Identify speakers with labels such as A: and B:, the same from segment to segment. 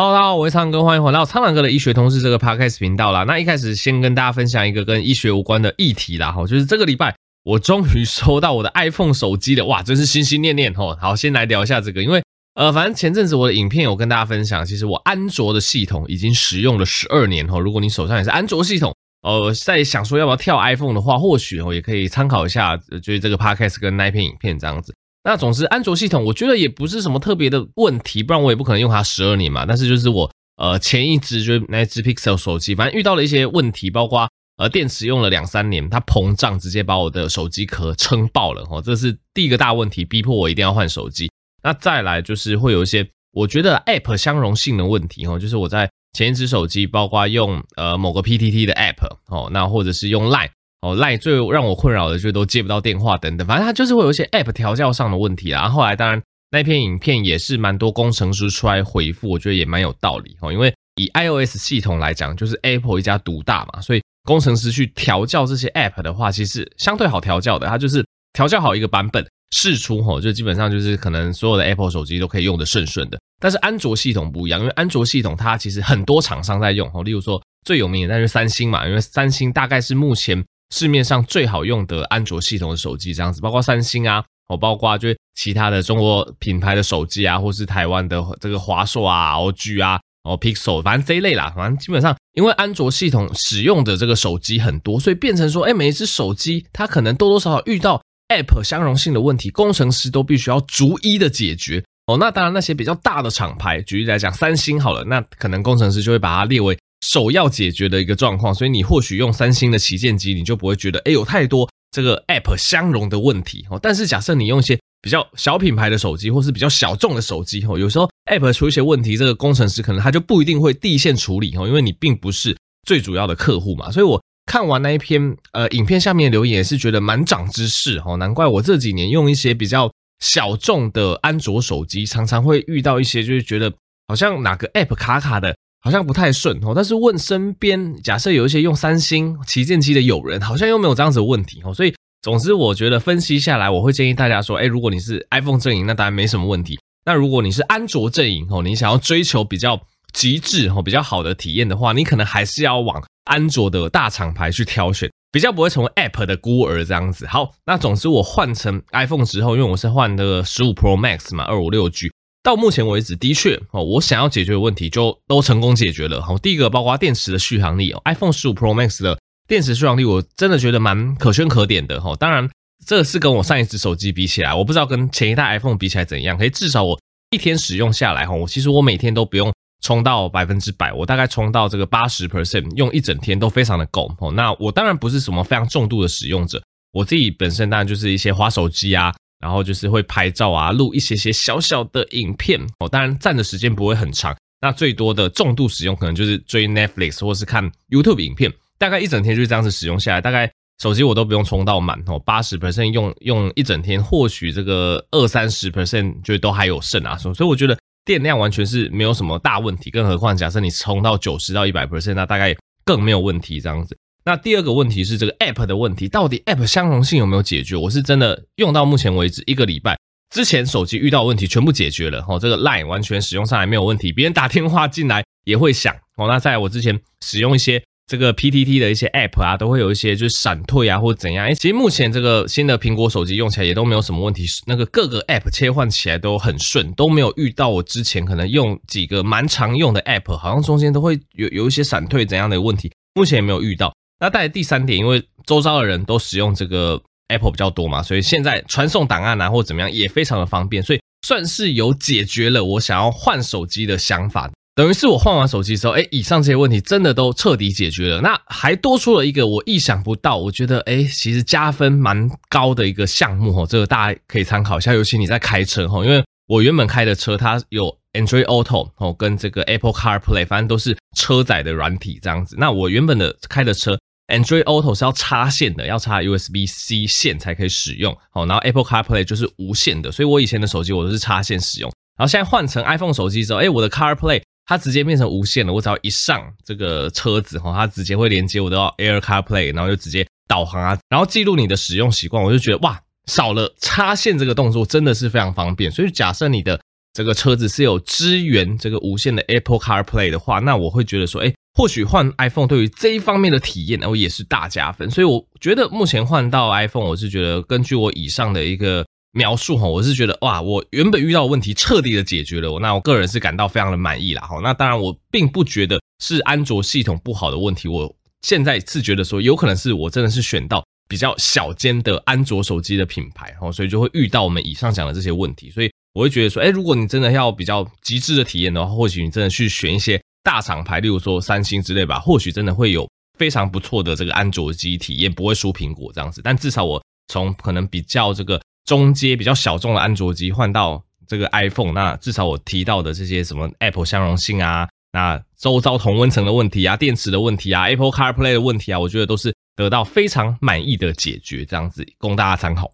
A: 好大家好，我是苍哥，欢迎回到苍狼哥的医学通识这个 Podcast 频道啦。那一开始先跟大家分享一个跟医学无关的议题啦，哈，就是这个礼拜我终于收到我的 iPhone 手机了，哇，真是心心念念哈。好，先来聊一下这个，因为呃，反正前阵子我的影片有跟大家分享，其实我安卓的系统已经使用了十二年哈。如果你手上也是安卓系统，呃，在想说要不要跳 iPhone 的话，或许哦也可以参考一下，就是这个 Podcast 跟那篇影片这样子。那总之，安卓系统我觉得也不是什么特别的问题，不然我也不可能用它十二年嘛。但是就是我呃前一支就是那支 Pixel 手机，反正遇到了一些问题，包括呃电池用了两三年，它膨胀，直接把我的手机壳撑爆了哦，这是第一个大问题，逼迫我一定要换手机。那再来就是会有一些我觉得 App 相容性的问题哦，就是我在前一支手机，包括用呃某个 PTT 的 App 哦，那或者是用 Line。哦，赖最让我困扰的就是都接不到电话等等，反正它就是会有一些 App 调教上的问题啦。然后后来当然那篇影片也是蛮多工程师出来回复，我觉得也蛮有道理哦。因为以 iOS 系统来讲，就是 Apple 一家独大嘛，所以工程师去调教这些 App 的话，其实相对好调教的。它就是调教好一个版本释出吼，就基本上就是可能所有的 Apple 手机都可以用得顺顺的。但是安卓系统不一样，因为安卓系统它其实很多厂商在用哦，例如说最有名的那就是三星嘛，因为三星大概是目前。市面上最好用的安卓系统的手机这样子，包括三星啊，哦，包括就是其他的中国品牌的手机啊，或是台湾的这个华硕啊、LG 啊、哦 Pixel，反正这一类啦，反正基本上因为安卓系统使用的这个手机很多，所以变成说，哎，每一只手机它可能多多少少遇到 App 相容性的问题，工程师都必须要逐一的解决。哦，那当然那些比较大的厂牌，举例来讲，三星好了，那可能工程师就会把它列为。首要解决的一个状况，所以你或许用三星的旗舰机，你就不会觉得哎有太多这个 App 相容的问题哦。但是假设你用一些比较小品牌的手机，或是比较小众的手机哦，有时候 App 出一些问题，这个工程师可能他就不一定会第一线处理哦，因为你并不是最主要的客户嘛。所以我看完那一篇呃影片下面留言，也是觉得蛮长知识哦。难怪我这几年用一些比较小众的安卓手机，常常会遇到一些就是觉得好像哪个 App 卡卡的。好像不太顺哦，但是问身边假设有一些用三星旗舰机的友人，好像又没有这样子的问题哦，所以总之我觉得分析下来，我会建议大家说，哎，如果你是 iPhone 阵营，那当然没什么问题。那如果你是安卓阵营哦，你想要追求比较极致哦、比较好的体验的话，你可能还是要往安卓的大厂牌去挑选，比较不会成为 App 的孤儿这样子。好，那总之我换成 iPhone 之后，因为我是换的十五 Pro Max 嘛，二五六 G。到目前为止，的确哦，我想要解决的问题就都成功解决了。好，第一个包括电池的续航力，iPhone 15 Pro Max 的电池续航力，我真的觉得蛮可圈可点的哈。当然，这是跟我上一支手机比起来，我不知道跟前一代 iPhone 比起来怎样。可以至少我一天使用下来哈，我其实我每天都不用充到百分之百，我大概充到这个八十 percent，用一整天都非常的够哦。那我当然不是什么非常重度的使用者，我自己本身当然就是一些滑手机啊。然后就是会拍照啊，录一些些小小的影片哦，当然占的时间不会很长。那最多的重度使用可能就是追 Netflix 或是看 YouTube 影片，大概一整天就是这样子使用下来，大概手机我都不用充到满哦，八十 percent 用用一整天，或许这个二三十 percent 就都还有剩啊，所以我觉得电量完全是没有什么大问题。更何况假设你充到九十到一百 percent，那大概更没有问题这样子。那第二个问题是这个 App 的问题，到底 App 相容性有没有解决？我是真的用到目前为止一个礼拜，之前手机遇到问题全部解决了，哦，这个 Line 完全使用上来没有问题，别人打电话进来也会响，哦，那在我之前使用一些这个 PTT 的一些 App 啊，都会有一些就是闪退啊或者怎样，哎，其实目前这个新的苹果手机用起来也都没有什么问题，那个各个 App 切换起来都很顺，都没有遇到我之前可能用几个蛮常用的 App，好像中间都会有有一些闪退怎样的问题，目前也没有遇到。那带来第三点，因为周遭的人都使用这个 Apple 比较多嘛，所以现在传送档案啊或怎么样也非常的方便，所以算是有解决了我想要换手机的想法。等于是我换完手机之后，哎，以上这些问题真的都彻底解决了。那还多出了一个我意想不到，我觉得哎，其实加分蛮高的一个项目哦，这个大家可以参考一下，尤其你在开车哈，因为我原本开的车它有。Android Auto 哦，跟这个 Apple CarPlay，反正都是车载的软体这样子。那我原本的开的车 Android Auto 是要插线的，要插 USB-C 线才可以使用。哦，然后 Apple CarPlay 就是无线的，所以我以前的手机我都是插线使用。然后现在换成 iPhone 手机之后，哎，我的 CarPlay 它直接变成无线了。我只要一上这个车子哈，它直接会连接我的 Air CarPlay，然后就直接导航啊，然后记录你的使用习惯。我就觉得哇，少了插线这个动作真的是非常方便。所以假设你的这个车子是有支援这个无线的 Apple CarPlay 的话，那我会觉得说，哎，或许换 iPhone 对于这一方面的体验，然后也是大加分。所以我觉得目前换到 iPhone，我是觉得根据我以上的一个描述哈，我是觉得哇，我原本遇到问题彻底的解决了，那我个人是感到非常的满意啦。哈，那当然我并不觉得是安卓系统不好的问题，我现在是觉得说，有可能是我真的是选到比较小间的安卓手机的品牌，哦，所以就会遇到我们以上讲的这些问题，所以。我会觉得说，哎，如果你真的要比较极致的体验的话，或许你真的去选一些大厂牌，例如说三星之类吧，或许真的会有非常不错的这个安卓机体验，不会输苹果这样子。但至少我从可能比较这个中阶、比较小众的安卓机换到这个 iPhone，那至少我提到的这些什么 Apple 相容性啊，那周遭同温层的问题啊，电池的问题啊，Apple CarPlay 的问题啊，我觉得都是得到非常满意的解决，这样子供大家参考。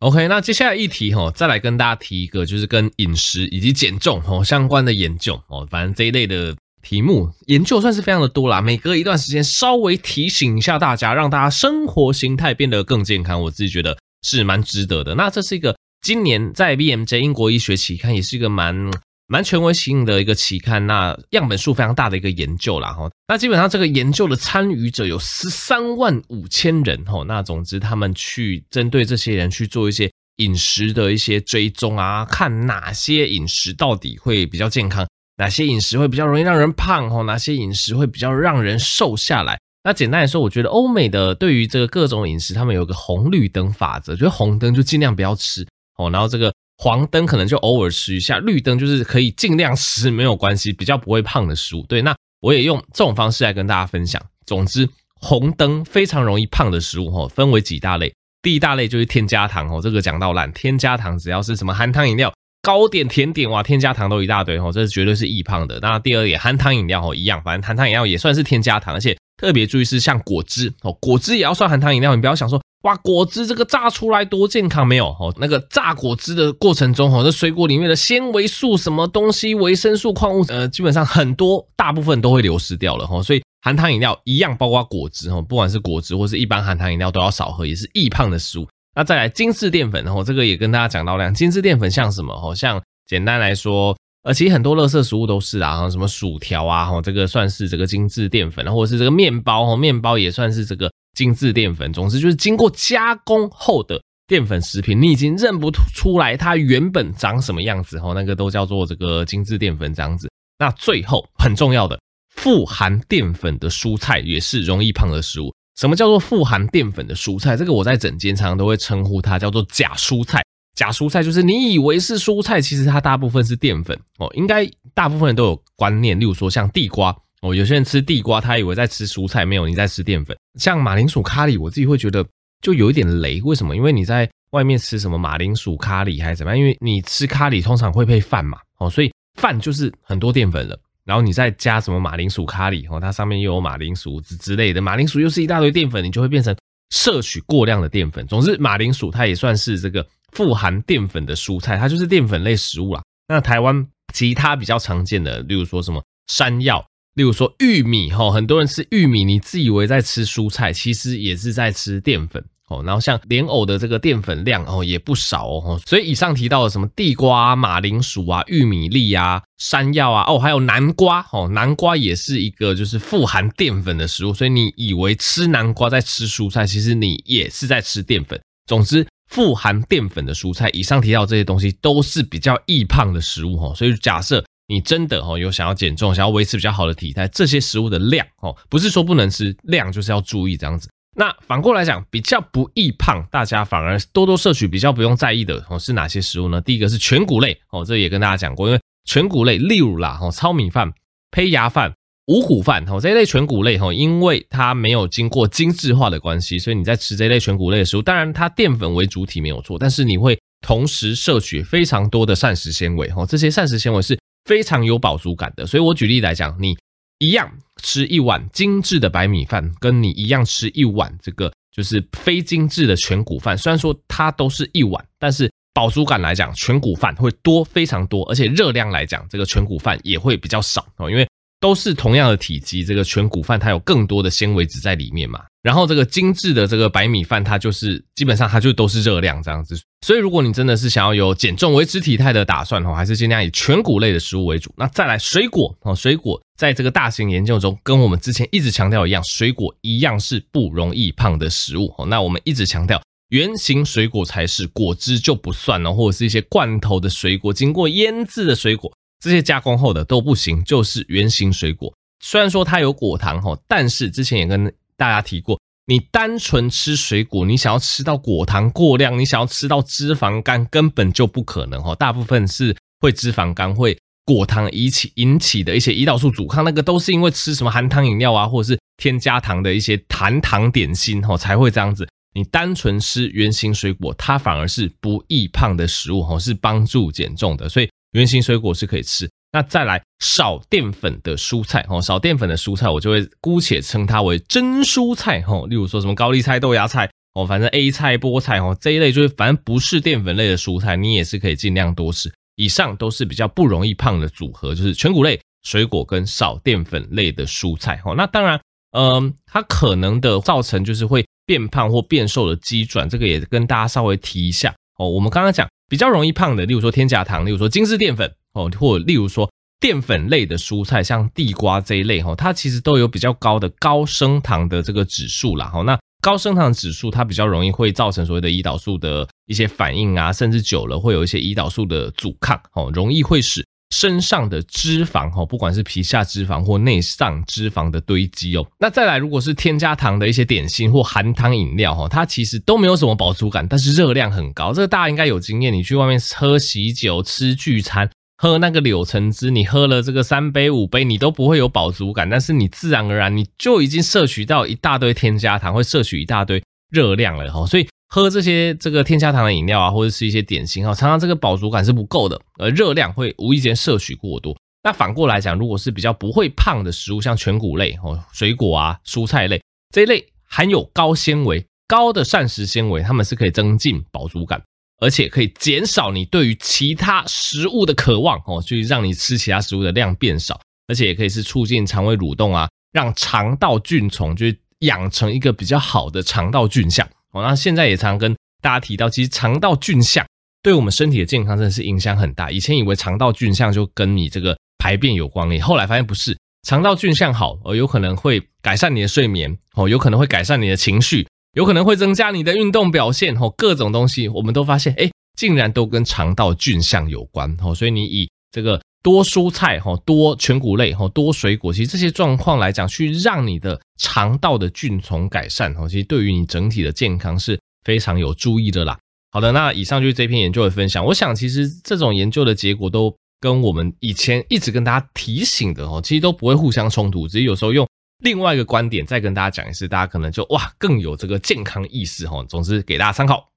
A: OK，那接下来一题哈，再来跟大家提一个，就是跟饮食以及减重哦相关的研究哦。反正这一类的题目研究算是非常的多啦。每隔一段时间稍微提醒一下大家，让大家生活形态变得更健康，我自己觉得是蛮值得的。那这是一个今年在 BMJ 英国医学期刊也是一个蛮。蛮权威性的一个期刊，那样本数非常大的一个研究啦哈。那基本上这个研究的参与者有十三万五千人哈。那总之他们去针对这些人去做一些饮食的一些追踪啊，看哪些饮食到底会比较健康，哪些饮食会比较容易让人胖哈，哪些饮食会比较让人瘦下来。那简单来说，我觉得欧美的对于这个各种饮食，他们有个红绿灯法则，就是红灯就尽量不要吃哦，然后这个。黄灯可能就偶尔吃一下，绿灯就是可以尽量吃，没有关系，比较不会胖的食物。对，那我也用这种方式来跟大家分享。总之，红灯非常容易胖的食物，哈，分为几大类。第一大类就是添加糖，哦，这个讲到烂，添加糖只要是什么含糖饮料、糕点、甜点，哇，添加糖都一大堆，哦，这是绝对是易胖的。那第二点，含糖饮料，哦，一样，反正含糖饮料也算是添加糖，而且特别注意是像果汁，哦，果汁也要算含糖饮料，你不要想说。哇，果汁这个榨出来多健康没有？哦，那个榨果汁的过程中，哦，这水果里面的纤维素、什么东西、维生素、矿物质，呃，基本上很多大部分都会流失掉了，哈。所以含糖饮料一样，包括果汁，哈，不管是果汁或是一般含糖饮料都要少喝，也是易胖的食物。那再来精致淀粉，然后这个也跟大家讲到了，精致淀粉像什么？哦，像简单来说，呃，其实很多垃圾食物都是啊，什么薯条啊，哈，这个算是这个精致淀粉，或者是这个面包，哈，面包也算是这个。精致淀粉，总之就是经过加工后的淀粉食品，你已经认不出来它原本长什么样子哦，那个都叫做这个精致淀粉这样子。那最后很重要的，富含淀粉的蔬菜也是容易胖的食物。什么叫做富含淀粉的蔬菜？这个我在整间常常都会称呼它叫做假蔬菜。假蔬菜就是你以为是蔬菜，其实它大部分是淀粉哦。应该大部分人都有观念，例如说像地瓜。哦，有些人吃地瓜，他以为在吃蔬菜，没有，你在吃淀粉。像马铃薯咖喱，我自己会觉得就有一点雷。为什么？因为你在外面吃什么马铃薯咖喱还是怎么样？因为你吃咖喱通常会配饭嘛，哦，所以饭就是很多淀粉了。然后你再加什么马铃薯咖喱，哦，它上面又有马铃薯之之类的，马铃薯又是一大堆淀粉，你就会变成摄取过量的淀粉。总之，马铃薯它也算是这个富含淀粉的蔬菜，它就是淀粉类食物啦。那台湾其他比较常见的，例如说什么山药。例如说玉米哈，很多人吃玉米，你自以为在吃蔬菜，其实也是在吃淀粉然后像莲藕的这个淀粉量哦也不少哦。所以以上提到的什么地瓜、马铃薯啊、玉米粒啊、山药啊，哦还有南瓜哦，南瓜也是一个就是富含淀粉的食物。所以你以为吃南瓜在吃蔬菜，其实你也是在吃淀粉。总之，富含淀粉的蔬菜，以上提到这些东西都是比较易胖的食物哦。所以假设。你真的哦有想要减重，想要维持比较好的体态，这些食物的量哦，不是说不能吃，量就是要注意这样子。那反过来讲，比较不易胖，大家反而多多摄取比较不用在意的哦，是哪些食物呢？第一个是全谷类哦，这也跟大家讲过，因为全谷类，例如啦哦，糙米饭、胚芽饭、五谷饭哦，这一类全谷类哦，因为它没有经过精致化的关系，所以你在吃这一类全谷类的食物，当然它淀粉为主体没有错，但是你会同时摄取非常多的膳食纤维哦，这些膳食纤维是。非常有饱足感的，所以我举例来讲，你一样吃一碗精致的白米饭，跟你一样吃一碗这个就是非精致的全谷饭，虽然说它都是一碗，但是饱足感来讲，全谷饭会多非常多，而且热量来讲，这个全谷饭也会比较少哦，因为都是同样的体积，这个全谷饭它有更多的纤维质在里面嘛。然后这个精致的这个白米饭，它就是基本上它就都是热量这样子。所以如果你真的是想要有减重维持体态的打算哦，还是尽量以全谷类的食物为主。那再来水果哦，水果在这个大型研究中，跟我们之前一直强调一样，水果一样是不容易胖的食物哦。那我们一直强调，原型水果才是，果汁就不算哦，或者是一些罐头的水果，经过腌制的水果，这些加工后的都不行，就是原型水果。虽然说它有果糖哦，但是之前也跟大家提过，你单纯吃水果，你想要吃到果糖过量，你想要吃到脂肪肝，根本就不可能哦。大部分是会脂肪肝、会果糖引起引起的一些胰岛素阻抗，那个都是因为吃什么含糖饮料啊，或者是添加糖的一些含糖点心哦，才会这样子。你单纯吃原型水果，它反而是不易胖的食物哦，是帮助减重的，所以原型水果是可以吃。那再来少淀粉的蔬菜哦，少淀粉的蔬菜我就会姑且称它为真蔬菜哦，例如说什么高丽菜、豆芽菜哦，反正 A 菜、菠菜哦这一类就是反正不是淀粉类的蔬菜，你也是可以尽量多吃。以上都是比较不容易胖的组合，就是全谷类水果跟少淀粉类的蔬菜哦。那当然，嗯，它可能的造成就是会变胖或变瘦的机转，这个也跟大家稍微提一下哦。我们刚刚讲比较容易胖的，例如说添加糖，例如说精致淀粉。哦，或例如说淀粉类的蔬菜，像地瓜这一类，哈，它其实都有比较高的高升糖的这个指数啦。哈，那高升糖指数，它比较容易会造成所谓的胰岛素的一些反应啊，甚至久了会有一些胰岛素的阻抗，哦，容易会使身上的脂肪，哈，不管是皮下脂肪或内脏脂肪的堆积哦。那再来，如果是添加糖的一些点心或含糖饮料，哈，它其实都没有什么饱足感，但是热量很高。这个大家应该有经验，你去外面喝喜酒、吃聚餐。喝那个柳橙汁，你喝了这个三杯五杯，你都不会有饱足感，但是你自然而然你就已经摄取到一大堆添加糖，会摄取一大堆热量了哈。所以喝这些这个添加糖的饮料啊，或者是一些点心哈，常常这个饱足感是不够的，而热量会无意间摄取过多。那反过来讲，如果是比较不会胖的食物，像全谷类哦，水果啊、蔬菜类这一类含有高纤维、高的膳食纤维，它们是可以增进饱足感。而且可以减少你对于其他食物的渴望哦，就是让你吃其他食物的量变少，而且也可以是促进肠胃蠕动啊，让肠道菌丛就养成一个比较好的肠道菌相哦。那现在也常跟大家提到，其实肠道菌相对我们身体的健康真的是影响很大。以前以为肠道菌相就跟你这个排便有关联，后来发现不是，肠道菌相好哦，有可能会改善你的睡眠哦，有可能会改善你的情绪。有可能会增加你的运动表现，吼，各种东西我们都发现，哎，竟然都跟肠道菌相有关，吼，所以你以这个多蔬菜，吼，多全谷类，吼，多水果，其实这些状况来讲，去让你的肠道的菌丛改善，吼，其实对于你整体的健康是非常有注意的啦。好的，那以上就是这篇研究的分享。我想，其实这种研究的结果都跟我们以前一直跟大家提醒的，吼，其实都不会互相冲突，只是有时候用。另外一个观点，再跟大家讲一次，大家可能就哇更有这个健康意识哈。总之给大家参考。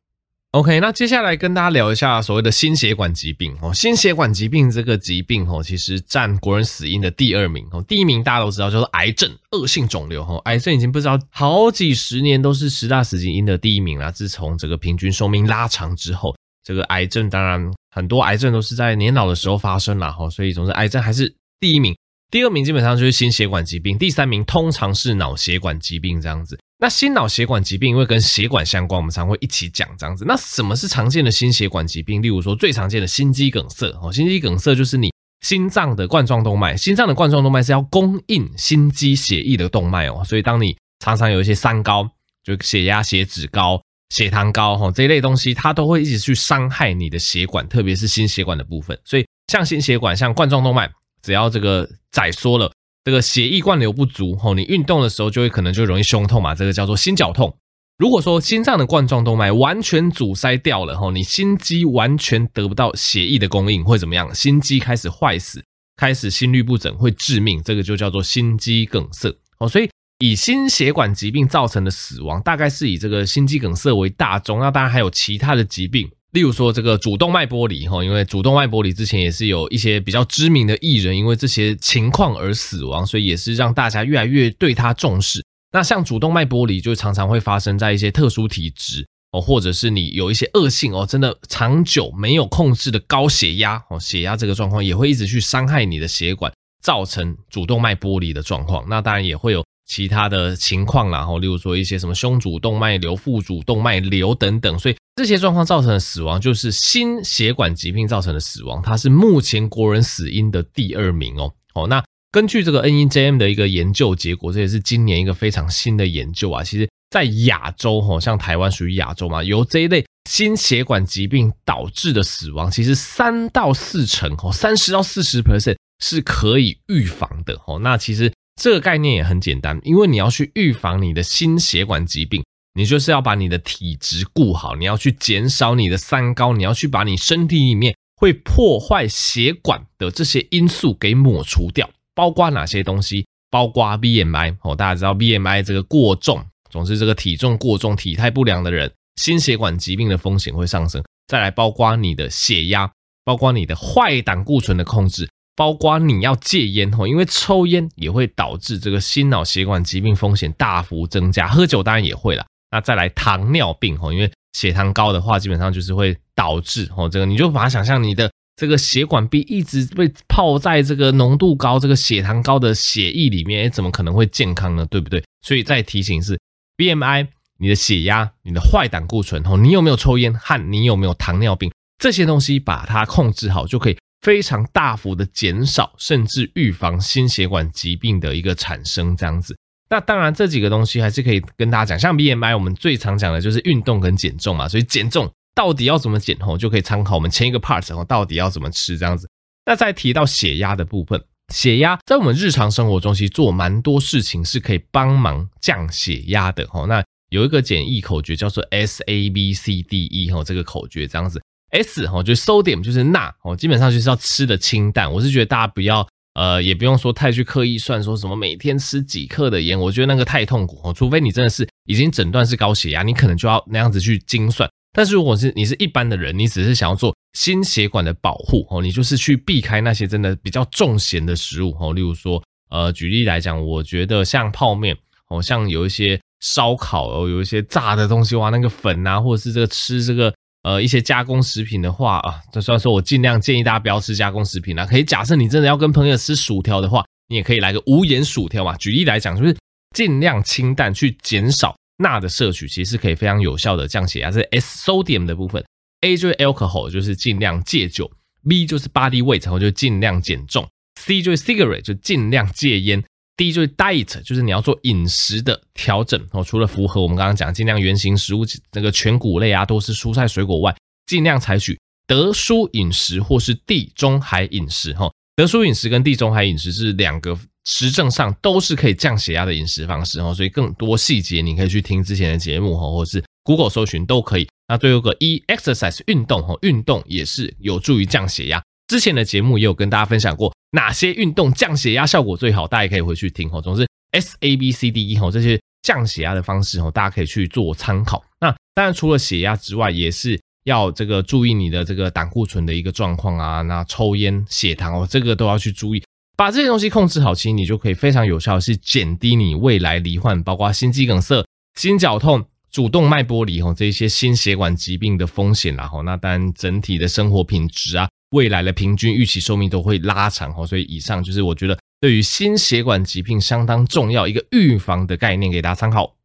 A: OK，那接下来跟大家聊一下所谓的心血管疾病哦。心血管疾病这个疾病哦，其实占国人死因的第二名哦。第一名大家都知道叫做癌症，恶性肿瘤哈。癌症已经不知道好几十年都是十大死因的第一名了。自从这个平均寿命拉长之后，这个癌症当然很多癌症都是在年老的时候发生了哈。所以总之癌症还是第一名。第二名基本上就是心血管疾病，第三名通常是脑血管疾病这样子。那心脑血管疾病因为跟血管相关，我们常会一起讲这样子。那什么是常见的心血管疾病？例如说最常见的心肌梗塞哦，心肌梗塞就是你心脏的冠状动脉，心脏的冠状动脉是要供应心肌血液的动脉哦，所以当你常常有一些三高，就血压、血脂高、血糖高哈这一类东西，它都会一直去伤害你的血管，特别是心血管的部分。所以像心血管、像冠状动脉。只要这个窄缩了，这个血液灌流不足，吼，你运动的时候就会可能就容易胸痛嘛，这个叫做心绞痛。如果说心脏的冠状动脉完全阻塞掉了，吼，你心肌完全得不到血液的供应，会怎么样？心肌开始坏死，开始心律不整，会致命，这个就叫做心肌梗塞。哦，所以以心血管疾病造成的死亡，大概是以这个心肌梗塞为大宗，那当然还有其他的疾病。例如说这个主动脉剥离哈，因为主动脉剥离之前也是有一些比较知名的艺人因为这些情况而死亡，所以也是让大家越来越对他重视。那像主动脉剥离就常常会发生在一些特殊体质哦，或者是你有一些恶性哦，真的长久没有控制的高血压哦，血压这个状况也会一直去伤害你的血管，造成主动脉剥离的状况。那当然也会有其他的情况，然后例如说一些什么胸主动脉瘤、腹主动脉瘤等等，所以这些状况造成的死亡就是心血管疾病造成的死亡，它是目前国人死因的第二名哦。哦，那根据这个 NEJM 的一个研究结果，这也是今年一个非常新的研究啊。其实，在亚洲，哦，像台湾属于亚洲嘛，由这一类心血管疾病导致的死亡，其实三到四成，哦，三十到四十 percent 是可以预防的。哦，那其实。这个概念也很简单，因为你要去预防你的心血管疾病，你就是要把你的体质顾好，你要去减少你的三高，你要去把你身体里面会破坏血管的这些因素给抹除掉。包括哪些东西？包括 BMI 哦，大家知道 BMI 这个过重，总之这个体重过重、体态不良的人，心血管疾病的风险会上升。再来，包括你的血压，包括你的坏胆固醇的控制。包括你要戒烟吼，因为抽烟也会导致这个心脑血管疾病风险大幅增加。喝酒当然也会啦。那再来糖尿病吼，因为血糖高的话，基本上就是会导致吼这个，你就把它想象你的这个血管壁一直被泡在这个浓度高、这个血糖高的血液里面，怎么可能会健康呢？对不对？所以再提醒是 BMI、你的血压、你的坏胆固醇吼，你有没有抽烟和你有没有糖尿病这些东西，把它控制好就可以。非常大幅的减少，甚至预防心血管疾病的一个产生，这样子。那当然，这几个东西还是可以跟大家讲。像 BMI，我们最常讲的就是运动跟减重嘛。所以减重到底要怎么减吼，就可以参考我们前一个 part 吼，到底要怎么吃这样子。那再提到血压的部分，血压在我们日常生活中其实做蛮多事情是可以帮忙降血压的吼。那有一个简易口诀叫做 S A B C D E 吼，这个口诀这样子。S 哦，就是 sodium，就是钠哦，基本上就是要吃的清淡。我是觉得大家不要呃，也不用说太去刻意算说什么每天吃几克的盐，我觉得那个太痛苦哦。除非你真的是已经诊断是高血压，你可能就要那样子去精算。但是如果是你是一般的人，你只是想要做心血管的保护哦，你就是去避开那些真的比较重咸的食物哦。例如说呃，举例来讲，我觉得像泡面哦，像有一些烧烤哦，有一些炸的东西哇，那个粉啊，或者是这个吃这个。呃，一些加工食品的话啊，就虽然说我尽量建议大家不要吃加工食品啦。可以假设你真的要跟朋友吃薯条的话，你也可以来个无盐薯条嘛。举例来讲，就是尽量清淡，去减少钠的摄取，其实可以非常有效的降血压。这是 S sodium 的部分，A 就是 alcohol，就是尽量戒酒；B 就是 body weight，然后就尽量减重；C 就是 cigarette，就尽量戒烟。第一就是 diet，就是你要做饮食的调整哦。除了符合我们刚刚讲尽量原型食物，那个全谷类啊，都是蔬菜水果外，尽量采取德蔬饮食或是地中海饮食哈。德蔬饮食跟地中海饮食是两个实证上都是可以降血压的饮食方式哦。所以更多细节你可以去听之前的节目哈，或是 Google 搜寻都可以。那最后个一 exercise 运动哈，运动也是有助于降血压。之前的节目也有跟大家分享过哪些运动降血压效果最好，大家可以回去听哦。总之，S A B C D E 吼这些降血压的方式吼，大家可以去做参考。那当然除了血压之外，也是要这个注意你的这个胆固醇的一个状况啊，那抽烟、血糖哦，这个都要去注意。把这些东西控制好，其实你就可以非常有效的是减低你未来罹患包括心肌梗塞、心绞痛、主动脉剥离吼这些心血管疾病的风险啦吼。那当然整体的生活品质啊。未来的平均预期寿命都会拉长哦，所以以上就是我觉得对于心血管疾病相当重要一个预防的概念，给大家参考。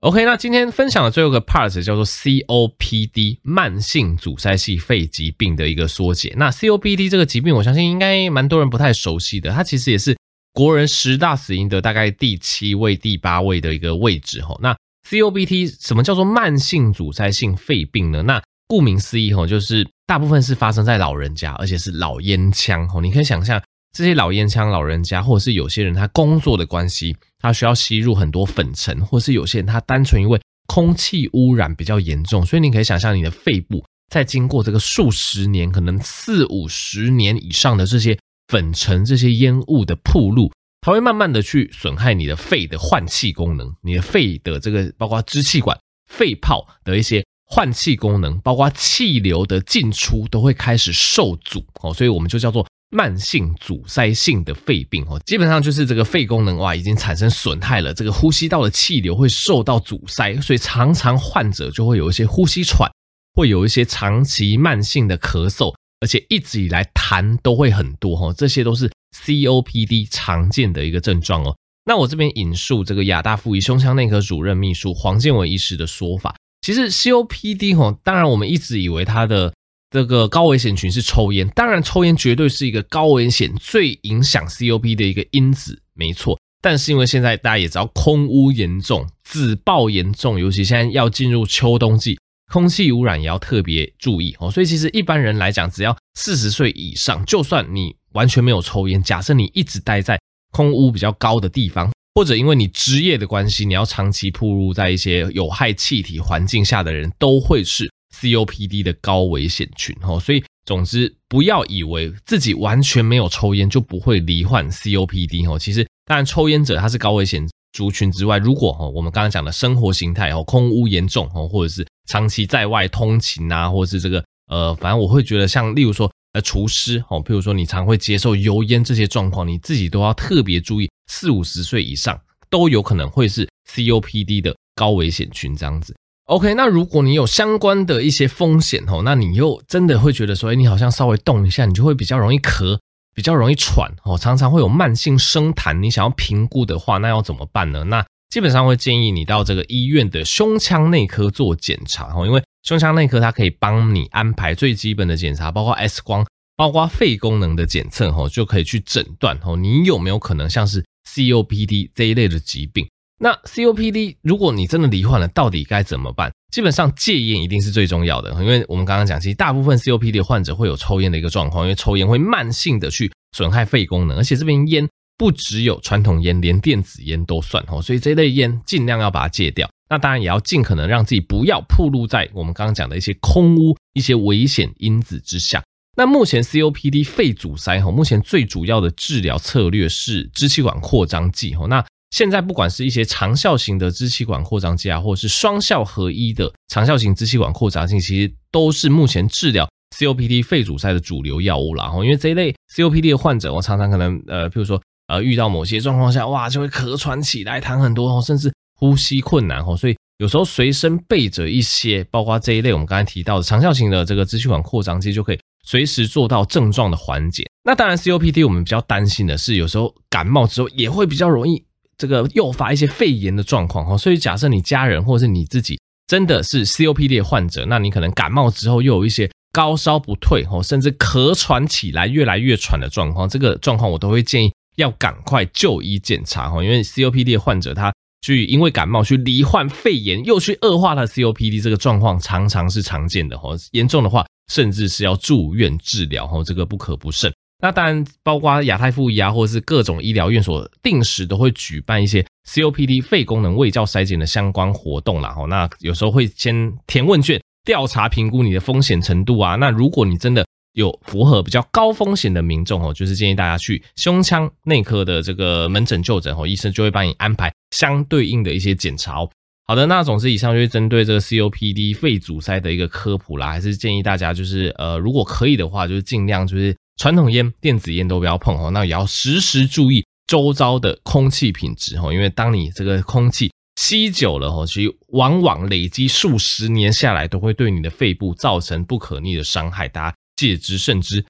A: OK，那今天分享的最后一个 part 叫做 COPD，慢性阻塞性肺疾病的一个缩写。那 COPD 这个疾病，我相信应该蛮多人不太熟悉的，它其实也是国人十大死因的大概第七位、第八位的一个位置哈。那 COPD 什么叫做慢性阻塞性肺病呢？那顾名思义吼，就是大部分是发生在老人家，而且是老烟枪吼。你可以想象这些老烟枪老人家，或者是有些人他工作的关系，他需要吸入很多粉尘，或是有些人他单纯因为空气污染比较严重，所以你可以想象你的肺部在经过这个数十年，可能四五十年以上的这些粉尘、这些烟雾的暴露，它会慢慢的去损害你的肺的换气功能，你的肺的这个包括支气管、肺泡的一些。换气功能，包括气流的进出都会开始受阻哦，所以我们就叫做慢性阻塞性的肺病哦。基本上就是这个肺功能哇已经产生损害了，这个呼吸道的气流会受到阻塞，所以常常患者就会有一些呼吸喘，会有一些长期慢性的咳嗽，而且一直以来痰都会很多哦，这些都是 COPD 常见的一个症状哦。那我这边引述这个亚大附医胸腔内科主任秘书黄建伟医师的说法，其实 COPD 吼，当然我们一直以为它的这个高危险群是抽烟，当然抽烟绝对是一个高危险、最影响 COPD 的一个因子，没错。但是因为现在大家也知道空污严重、紫爆严重，尤其现在要进入秋冬季，空气污染也要特别注意哦。所以其实一般人来讲，只要四十岁以上，就算你完全没有抽烟，假设你一直待在空污比较高的地方，或者因为你职业的关系，你要长期暴露在一些有害气体环境下的人，都会是 COPD 的高危险群哦。所以总之，不要以为自己完全没有抽烟就不会罹患 COPD 哦。其实。当然，抽烟者他是高危险族群之外，如果哈我们刚刚讲的生活形态哦，空污严重哦，或者是长期在外通勤啊，或者是这个呃，反正我会觉得像例如说呃厨师哦，譬如说你常会接受油烟这些状况，你自己都要特别注意，四五十岁以上都有可能会是 COPD 的高危险群这样子。OK，那如果你有相关的一些风险哦，那你又真的会觉得说，哎，你好像稍微动一下，你就会比较容易咳。比较容易喘哦，常常会有慢性声痰。你想要评估的话，那要怎么办呢？那基本上会建议你到这个医院的胸腔内科做检查哦，因为胸腔内科它可以帮你安排最基本的检查，包括 X 光，包括肺功能的检测哦，就可以去诊断哦，你有没有可能像是 COPD 这一类的疾病。那 COPD 如果你真的罹患了，到底该怎么办？基本上戒烟一定是最重要的，因为我们刚刚讲，其实大部分 COPD 患者会有抽烟的一个状况，因为抽烟会慢性的去损害肺功能，而且这边烟不只有传统烟，连电子烟都算哦，所以这类烟尽量要把它戒掉。那当然也要尽可能让自己不要暴露在我们刚刚讲的一些空污、一些危险因子之下。那目前 COPD 肺阻塞哈，目前最主要的治疗策略是支气管扩张剂哈，那。现在不管是一些长效型的支气管扩张剂啊，或者是双效合一的长效型支气管扩张剂，其实都是目前治疗 COPD 肺阻塞的主流药物啦。因为这一类 COPD 的患者，我常常可能呃，譬如说呃，遇到某些状况下，哇，就会咳喘起来，痰很多哦，甚至呼吸困难哦，所以有时候随身备着一些，包括这一类我们刚才提到的长效型的这个支气管扩张剂，就可以随时做到症状的缓解。那当然，COPD 我们比较担心的是，有时候感冒之后也会比较容易。这个诱发一些肺炎的状况哈，所以假设你家人或者是你自己真的是 COPD 的患者，那你可能感冒之后又有一些高烧不退哈，甚至咳喘起来越来越喘的状况，这个状况我都会建议要赶快就医检查哈，因为 COPD 的患者他去因为感冒去罹患肺炎，又去恶化了 COPD 这个状况，常常是常见的哈，严重的话甚至是要住院治疗哈，这个不可不慎。那当然，包括亚太附医啊，或者是各种医疗院所，定时都会举办一些 COPD 肺功能卫教筛检的相关活动啦。吼，那有时候会先填问卷，调查评估你的风险程度啊。那如果你真的有符合比较高风险的民众哦，就是建议大家去胸腔内科的这个门诊就诊哦，医生就会帮你安排相对应的一些检查哦。好的，那总之以上就是针对这个 COPD 肺阻塞的一个科普啦，还是建议大家就是呃，如果可以的话，就是尽量就是。传统烟、电子烟都不要碰哦，那也要时时注意周遭的空气品质哦，因为当你这个空气吸久了哦，其实往往累积数十年下来，都会对你的肺部造成不可逆的伤害，大家戒之慎之。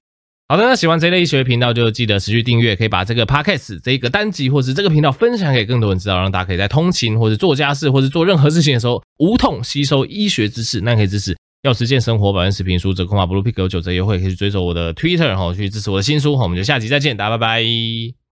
A: 好的，那喜欢这类医学频道就记得持续订阅，可以把这个 podcast 这个单集或是这个频道分享给更多人知道，让大家可以在通勤或者做家事或者做任何事情的时候无痛吸收医学知识，那可以支持。要实践生活百万视频书，折扣码 Blue Pick 九折优惠，可以去追踪我的 Twitter，然后去支持我的新书。好，我们就下集再见，大家拜拜。